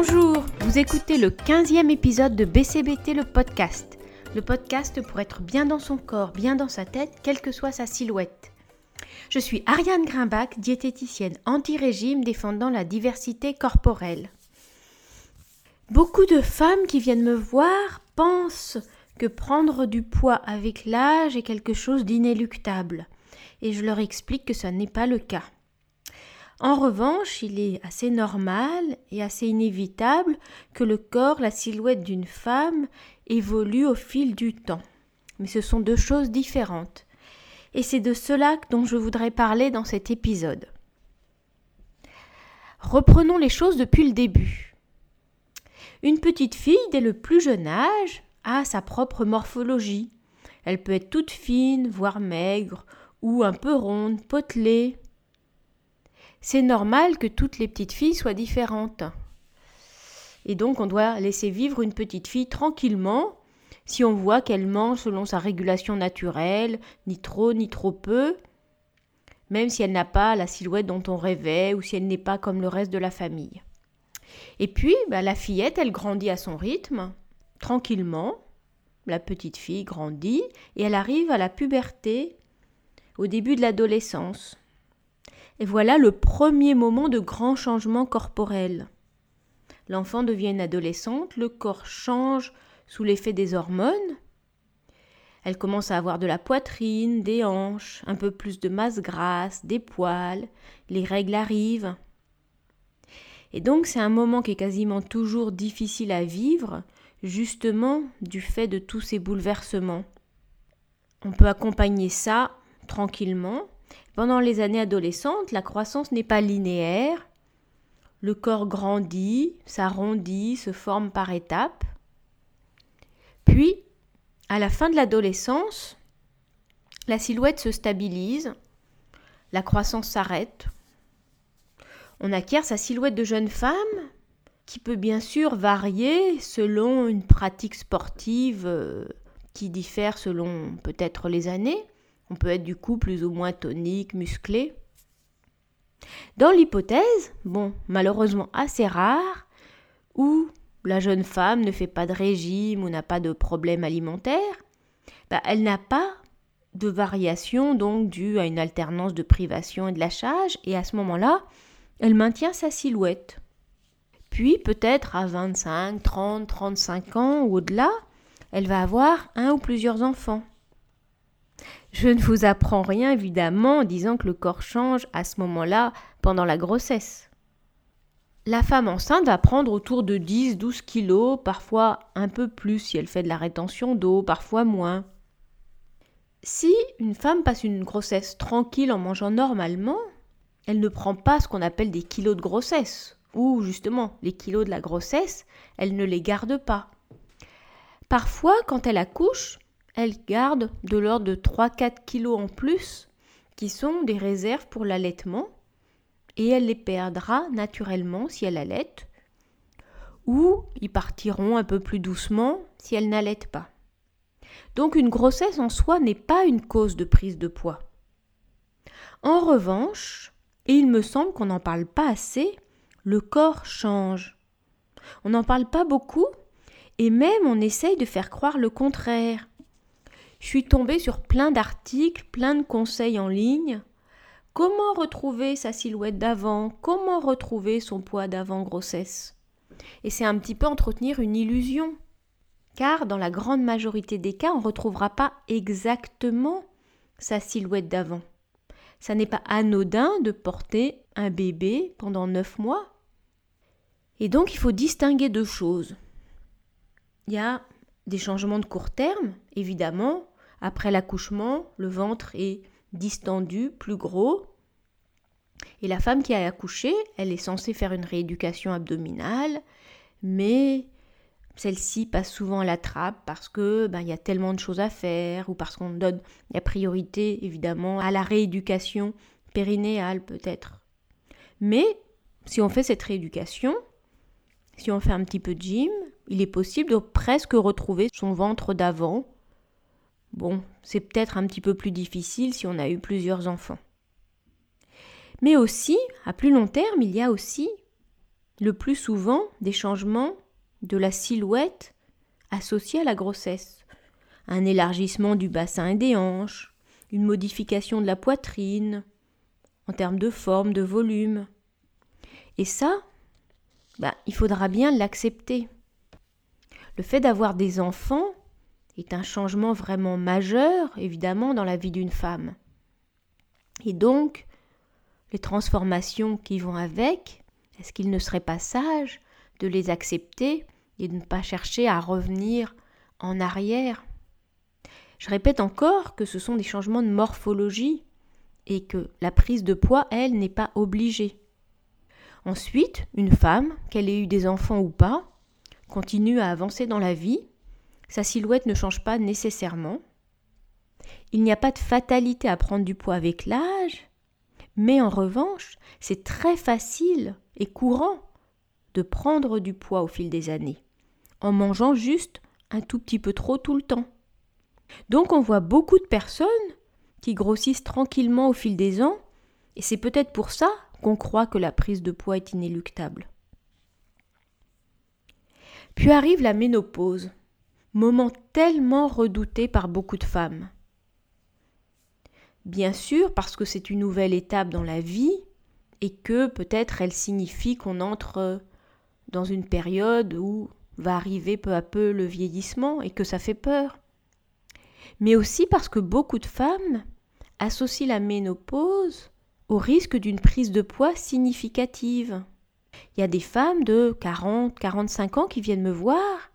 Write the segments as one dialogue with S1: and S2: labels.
S1: Bonjour, vous écoutez le 15e épisode de BCBT le podcast. Le podcast pour être bien dans son corps, bien dans sa tête, quelle que soit sa silhouette. Je suis Ariane Grimbach, diététicienne anti-régime défendant la diversité corporelle. Beaucoup de femmes qui viennent me voir pensent que prendre du poids avec l'âge est quelque chose d'inéluctable, et je leur explique que ce n'est pas le cas. En revanche, il est assez normal et assez inévitable que le corps, la silhouette d'une femme évolue au fil du temps. Mais ce sont deux choses différentes. Et c'est de cela dont je voudrais parler dans cet épisode. Reprenons les choses depuis le début. Une petite fille, dès le plus jeune âge, a sa propre morphologie. Elle peut être toute fine, voire maigre, ou un peu ronde, potelée, c'est normal que toutes les petites filles soient différentes. Et donc on doit laisser vivre une petite fille tranquillement si on voit qu'elle mange selon sa régulation naturelle, ni trop ni trop peu, même si elle n'a pas la silhouette dont on rêvait ou si elle n'est pas comme le reste de la famille. Et puis, bah, la fillette, elle grandit à son rythme, tranquillement. La petite fille grandit et elle arrive à la puberté, au début de l'adolescence. Et voilà le premier moment de grand changement corporel. L'enfant devient une adolescente, le corps change sous l'effet des hormones. Elle commence à avoir de la poitrine, des hanches, un peu plus de masse grasse, des poils, les règles arrivent. Et donc c'est un moment qui est quasiment toujours difficile à vivre, justement du fait de tous ces bouleversements. On peut accompagner ça tranquillement pendant les années adolescentes, la croissance n'est pas linéaire. Le corps grandit, s'arrondit, se forme par étapes. Puis, à la fin de l'adolescence, la silhouette se stabilise, la croissance s'arrête. On acquiert sa silhouette de jeune femme, qui peut bien sûr varier selon une pratique sportive euh, qui diffère selon peut-être les années. On peut être du coup plus ou moins tonique, musclé. Dans l'hypothèse, bon, malheureusement assez rare, où la jeune femme ne fait pas de régime ou n'a pas de problème alimentaire, bah, elle n'a pas de variation donc due à une alternance de privation et de lâchage, et à ce moment-là, elle maintient sa silhouette. Puis peut-être à 25, 30, 35 ans ou au-delà, elle va avoir un ou plusieurs enfants. Je ne vous apprends rien évidemment en disant que le corps change à ce moment-là pendant la grossesse. La femme enceinte va prendre autour de 10-12 kilos, parfois un peu plus si elle fait de la rétention d'eau, parfois moins. Si une femme passe une grossesse tranquille en mangeant normalement, elle ne prend pas ce qu'on appelle des kilos de grossesse, ou justement les kilos de la grossesse, elle ne les garde pas. Parfois, quand elle accouche, elle garde de l'ordre de 3-4 kilos en plus qui sont des réserves pour l'allaitement et elle les perdra naturellement si elle allaite ou ils partiront un peu plus doucement si elle n'allaite pas. Donc une grossesse en soi n'est pas une cause de prise de poids. En revanche, et il me semble qu'on n'en parle pas assez, le corps change. On n'en parle pas beaucoup, et même on essaye de faire croire le contraire je suis tombée sur plein d'articles, plein de conseils en ligne. Comment retrouver sa silhouette d'avant? Comment retrouver son poids d'avant grossesse? Et c'est un petit peu entretenir une illusion. Car dans la grande majorité des cas, on ne retrouvera pas exactement sa silhouette d'avant. Ça n'est pas anodin de porter un bébé pendant neuf mois. Et donc il faut distinguer deux choses. Il y a des changements de court terme, évidemment. Après l'accouchement, le ventre est distendu, plus gros. Et la femme qui a accouché, elle est censée faire une rééducation abdominale, mais celle-ci passe souvent à la trappe parce que ben, il y a tellement de choses à faire ou parce qu'on donne la priorité évidemment à la rééducation périnéale peut-être. Mais si on fait cette rééducation, si on fait un petit peu de gym, il est possible de presque retrouver son ventre d'avant. Bon, c'est peut-être un petit peu plus difficile si on a eu plusieurs enfants. Mais aussi, à plus long terme, il y a aussi le plus souvent des changements de la silhouette associés à la grossesse. Un élargissement du bassin et des hanches, une modification de la poitrine, en termes de forme, de volume. Et ça, bah, il faudra bien l'accepter. Le fait d'avoir des enfants est un changement vraiment majeur, évidemment, dans la vie d'une femme. Et donc, les transformations qui vont avec, est-ce qu'il ne serait pas sage de les accepter et de ne pas chercher à revenir en arrière? Je répète encore que ce sont des changements de morphologie et que la prise de poids, elle, n'est pas obligée. Ensuite, une femme, qu'elle ait eu des enfants ou pas, continue à avancer dans la vie, sa silhouette ne change pas nécessairement. Il n'y a pas de fatalité à prendre du poids avec l'âge, mais en revanche, c'est très facile et courant de prendre du poids au fil des années, en mangeant juste un tout petit peu trop tout le temps. Donc on voit beaucoup de personnes qui grossissent tranquillement au fil des ans, et c'est peut-être pour ça qu'on croit que la prise de poids est inéluctable. Puis arrive la ménopause, moment tellement redouté par beaucoup de femmes. Bien sûr, parce que c'est une nouvelle étape dans la vie et que peut-être elle signifie qu'on entre dans une période où va arriver peu à peu le vieillissement et que ça fait peur. Mais aussi parce que beaucoup de femmes associent la ménopause au risque d'une prise de poids significative. Il y a des femmes de 40, 45 ans qui viennent me voir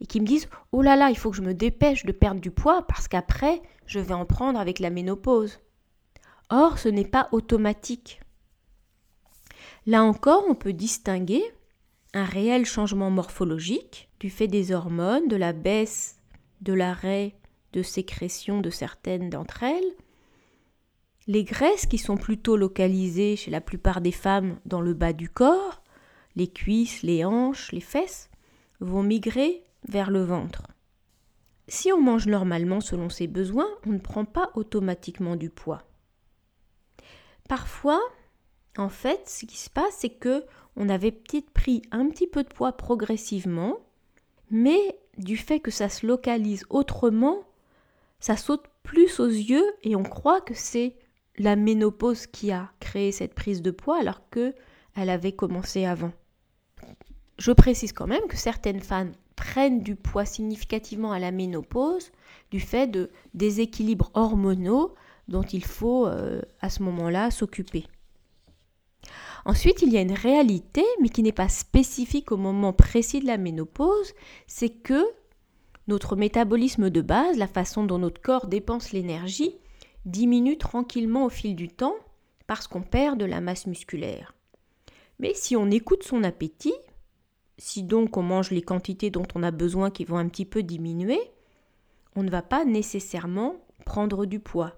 S1: et qui me disent Oh là là, il faut que je me dépêche de perdre du poids parce qu'après, je vais en prendre avec la ménopause. Or, ce n'est pas automatique. Là encore, on peut distinguer un réel changement morphologique du fait des hormones, de la baisse, de l'arrêt de sécrétion de certaines d'entre elles, les graisses qui sont plutôt localisées chez la plupart des femmes dans le bas du corps, les cuisses, les hanches, les fesses, vont migrer vers le ventre. Si on mange normalement selon ses besoins, on ne prend pas automatiquement du poids. Parfois, en fait, ce qui se passe, c'est que on avait peut-être pris un petit peu de poids progressivement, mais du fait que ça se localise autrement, ça saute plus aux yeux et on croit que c'est la ménopause qui a créé cette prise de poids alors que elle avait commencé avant. Je précise quand même que certaines femmes prennent du poids significativement à la ménopause du fait de déséquilibres hormonaux dont il faut euh, à ce moment-là s'occuper. Ensuite, il y a une réalité, mais qui n'est pas spécifique au moment précis de la ménopause, c'est que notre métabolisme de base, la façon dont notre corps dépense l'énergie, diminue tranquillement au fil du temps parce qu'on perd de la masse musculaire. Mais si on écoute son appétit, si donc on mange les quantités dont on a besoin qui vont un petit peu diminuer, on ne va pas nécessairement prendre du poids.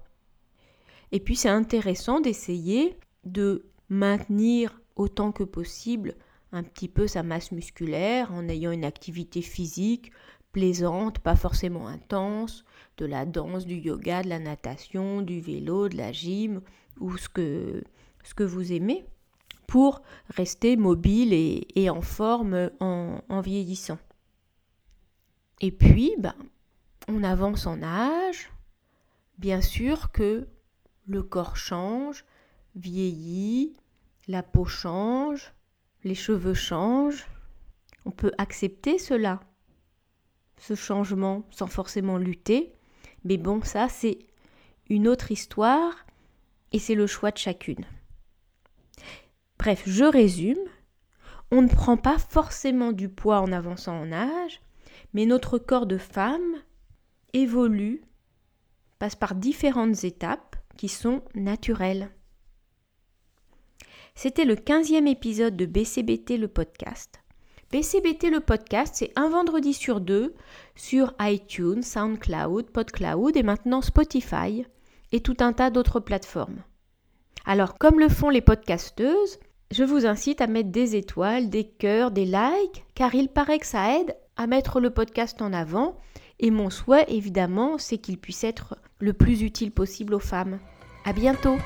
S1: Et puis c'est intéressant d'essayer de maintenir autant que possible un petit peu sa masse musculaire en ayant une activité physique plaisante, pas forcément intense, de la danse, du yoga, de la natation, du vélo, de la gym ou ce que, ce que vous aimez pour rester mobile et, en forme en, vieillissant. Et puis, ben, on avance en âge. Bien sûr que le corps change, vieillit, la peau change, les cheveux changent. On peut accepter cela ce changement sans forcément lutter. Mais bon, ça, c'est une autre histoire et c'est le choix de chacune. Bref, je résume. On ne prend pas forcément du poids en avançant en âge, mais notre corps de femme évolue, passe par différentes étapes qui sont naturelles. C'était le 15e épisode de BCBT le podcast. BCBT le podcast, c'est un vendredi sur deux sur iTunes, SoundCloud, PodCloud et maintenant Spotify et tout un tas d'autres plateformes. Alors, comme le font les podcasteuses, je vous incite à mettre des étoiles, des cœurs, des likes, car il paraît que ça aide à mettre le podcast en avant. Et mon souhait, évidemment, c'est qu'il puisse être le plus utile possible aux femmes. À bientôt!